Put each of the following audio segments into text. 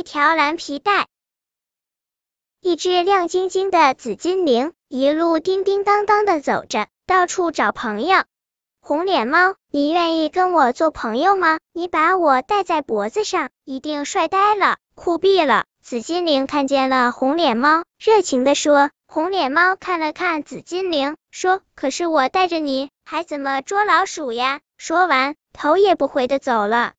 一条蓝皮带。一只亮晶晶的紫金铃，一路叮叮当当的走着，到处找朋友。红脸猫，你愿意跟我做朋友吗？你把我戴在脖子上，一定帅呆了，酷毙了。紫金铃看见了红脸猫，热情的说。红脸猫看了看紫金铃，说：“可是我带着你，还怎么捉老鼠呀？”说完，头也不回的走了。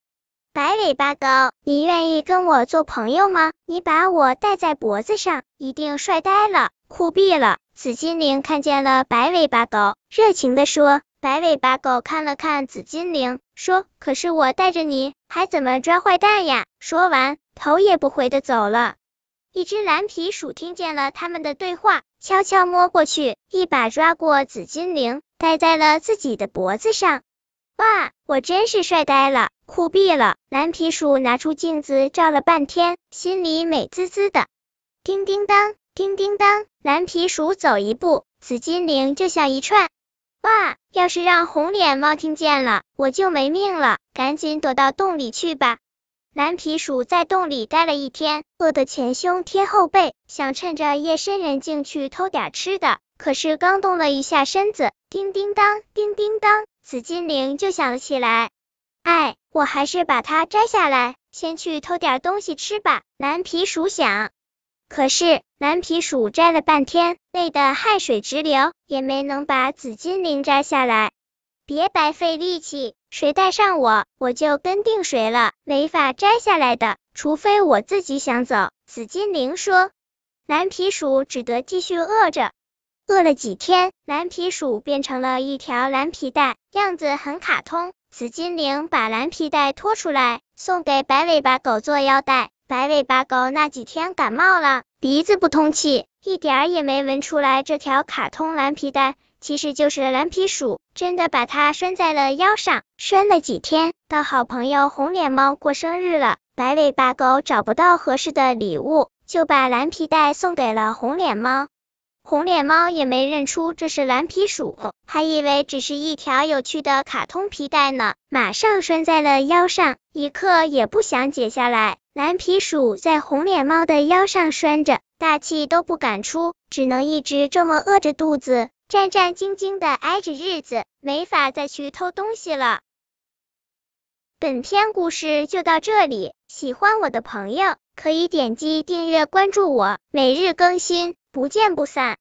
白尾巴狗，你愿意跟我做朋友吗？你把我戴在脖子上，一定帅呆了，酷毙了。紫金铃看见了白尾巴狗，热情的说。白尾巴狗看了看紫金铃，说：“可是我带着你，还怎么抓坏蛋呀？”说完，头也不回的走了。一只蓝皮鼠听见了他们的对话，悄悄摸过去，一把抓过紫金铃，戴在了自己的脖子上。哇，我真是帅呆了！酷毙了！蓝皮鼠拿出镜子照了半天，心里美滋滋的。叮叮当，叮叮当，蓝皮鼠走一步，紫金铃就像一串。哇，要是让红脸猫听见了，我就没命了！赶紧躲到洞里去吧。蓝皮鼠在洞里待了一天，饿得前胸贴后背，想趁着夜深人静去偷点吃的。可是刚动了一下身子，叮叮当，叮叮当，紫金铃就响了起来。哎，我还是把它摘下来，先去偷点东西吃吧。蓝皮鼠想。可是蓝皮鼠摘了半天，累得汗水直流，也没能把紫金铃摘下来。别白费力气，谁带上我，我就跟定谁了，没法摘下来的，除非我自己想走。紫金铃说。蓝皮鼠只得继续饿着。饿了几天，蓝皮鼠变成了一条蓝皮带，样子很卡通。紫金铃把蓝皮带拖出来，送给白尾巴狗做腰带。白尾巴狗那几天感冒了，鼻子不通气，一点儿也没闻出来这条卡通蓝皮带其实就是蓝皮鼠真的把它拴在了腰上。拴了几天，到好朋友红脸猫过生日了，白尾巴狗找不到合适的礼物，就把蓝皮带送给了红脸猫。红脸猫也没认出这是蓝皮鼠，还以为只是一条有趣的卡通皮带呢，马上拴在了腰上，一刻也不想解下来。蓝皮鼠在红脸猫的腰上拴着，大气都不敢出，只能一直这么饿着肚子，战战兢兢的挨着日子，没法再去偷东西了。本篇故事就到这里，喜欢我的朋友可以点击订阅关注我，每日更新。不见不散。